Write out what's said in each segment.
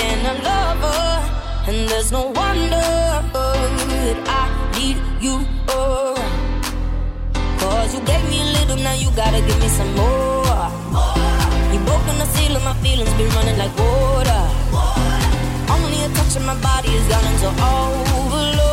and a lover. And there's no wonder that I need you. Oh. Cause you gave me a little, now you gotta give me some more. more. You broke the seal of my feelings, been running like water. water. Only a touch of my body is gone into overload.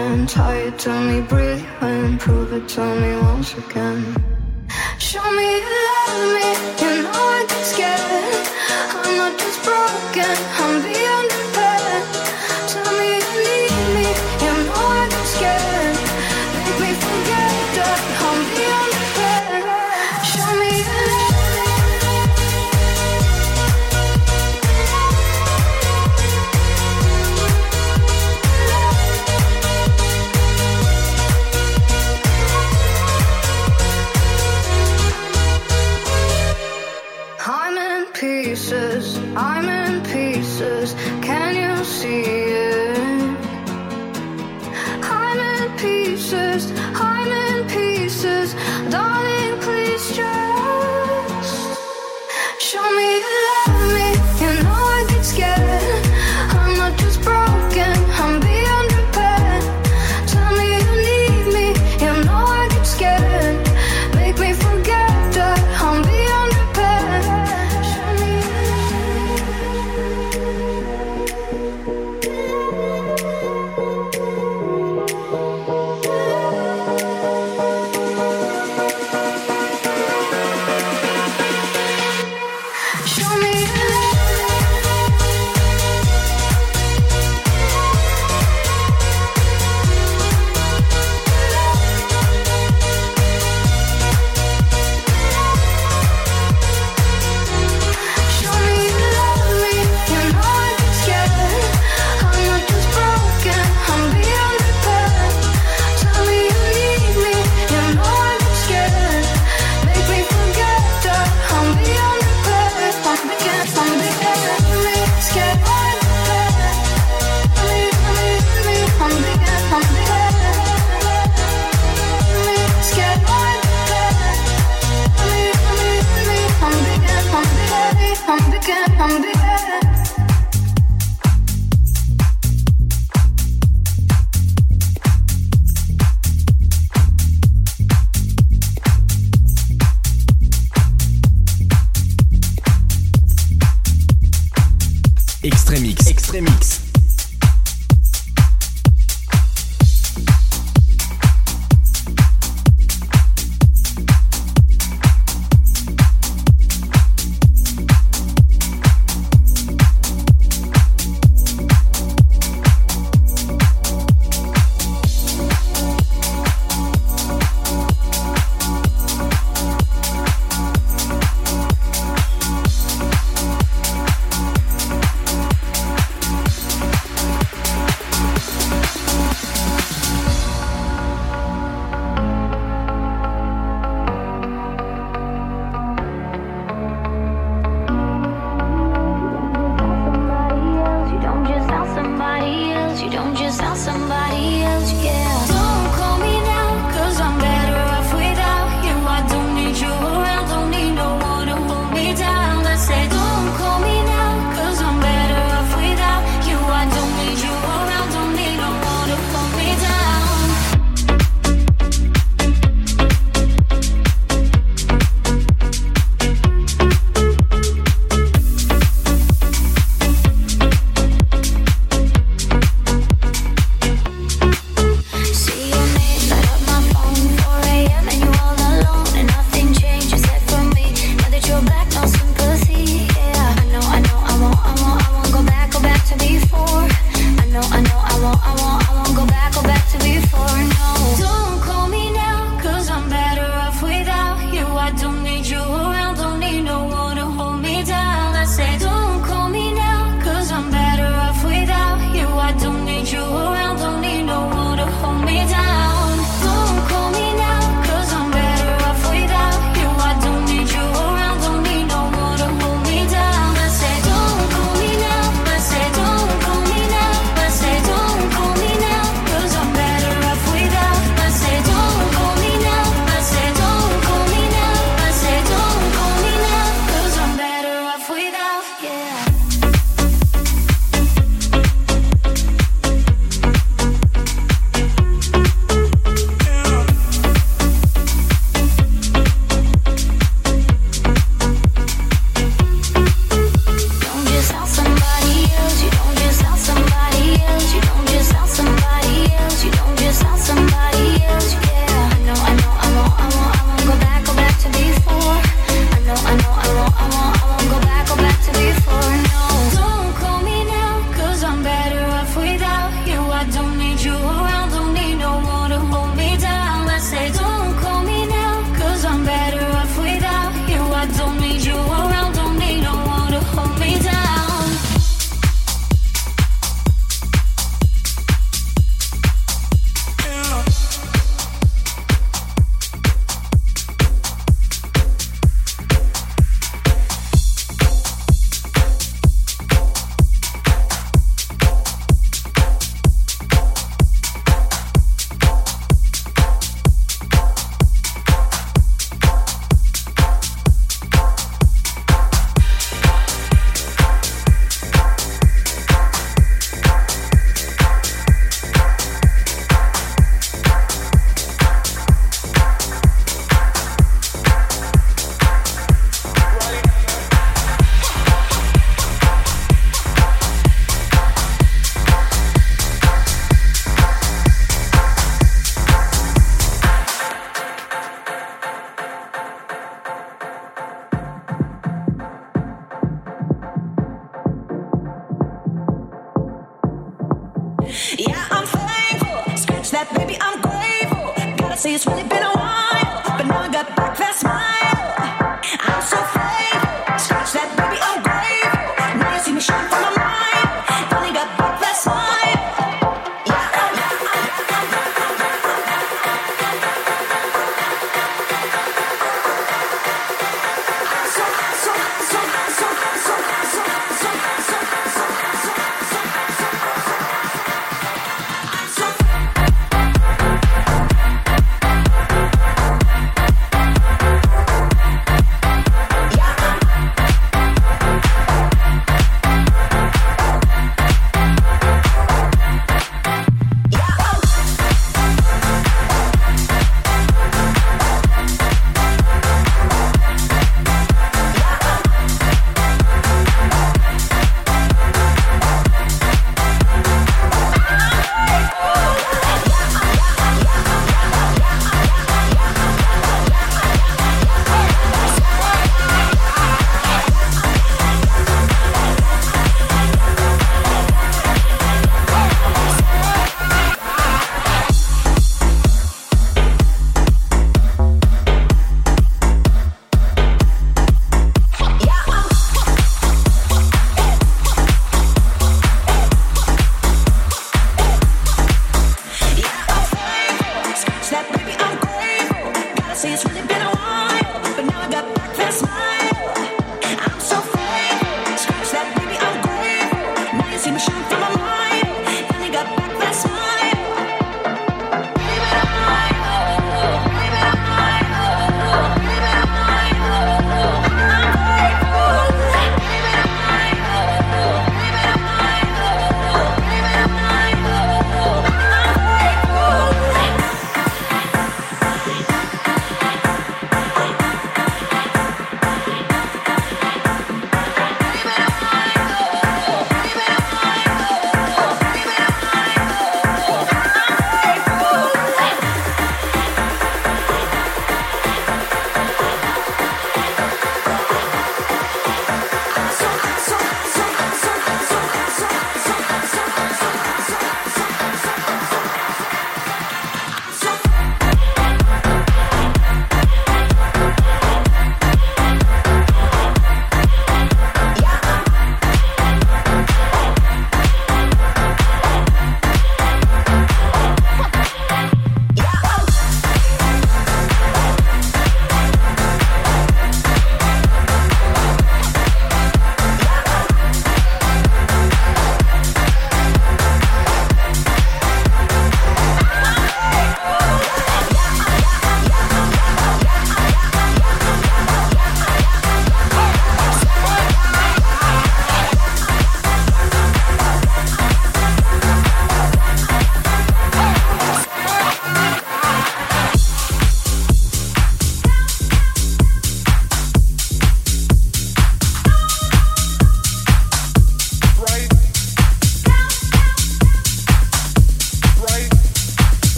and tired. Tell me, breathe and prove it. Tell me once again. Show me you love me. You know I get scared. I'm not just broken. I'm being. can be better.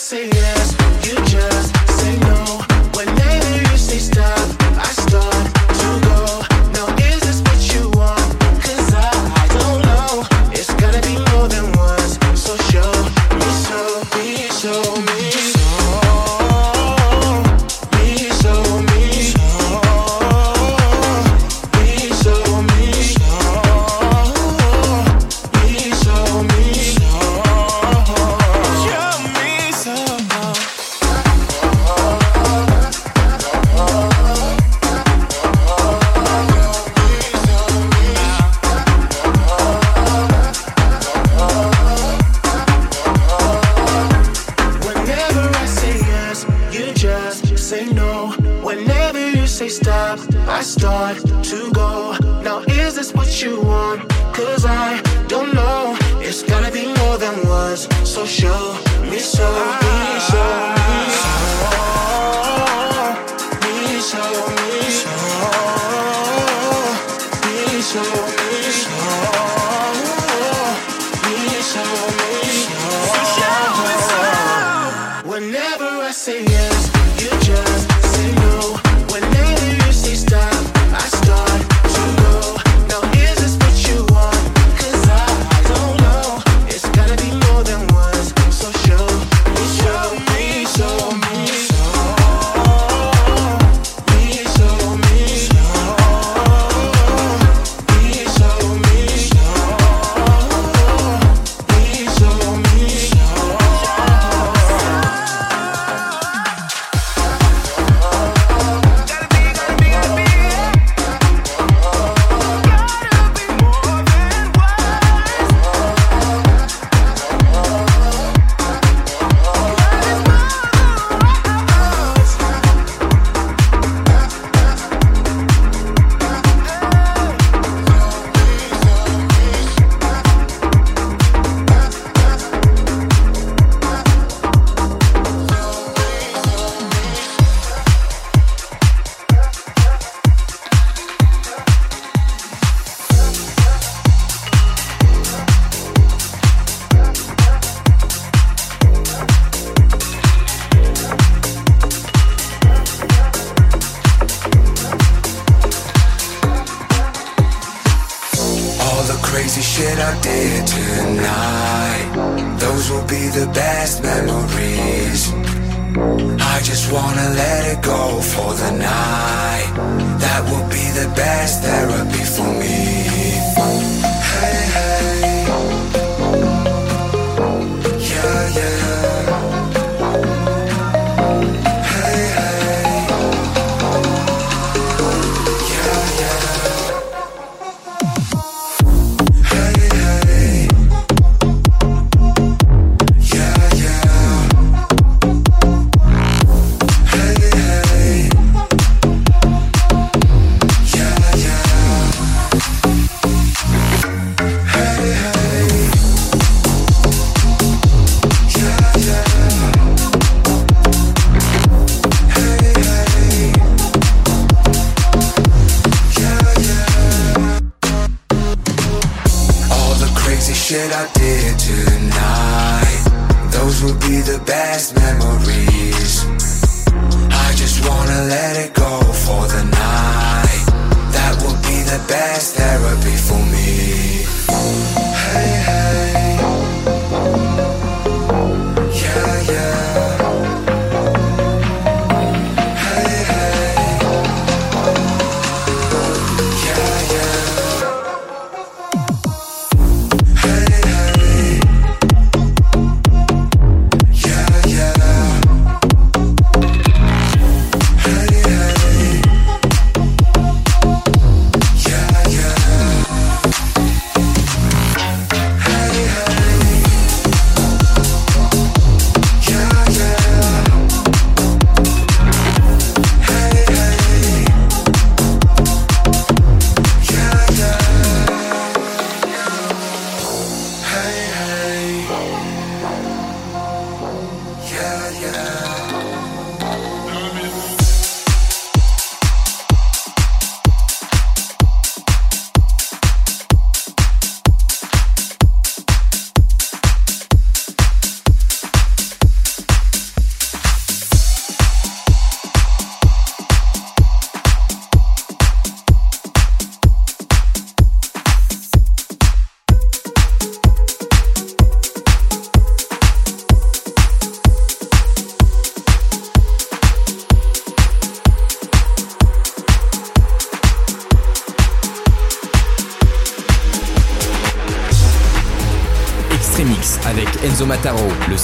say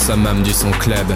summum du son club.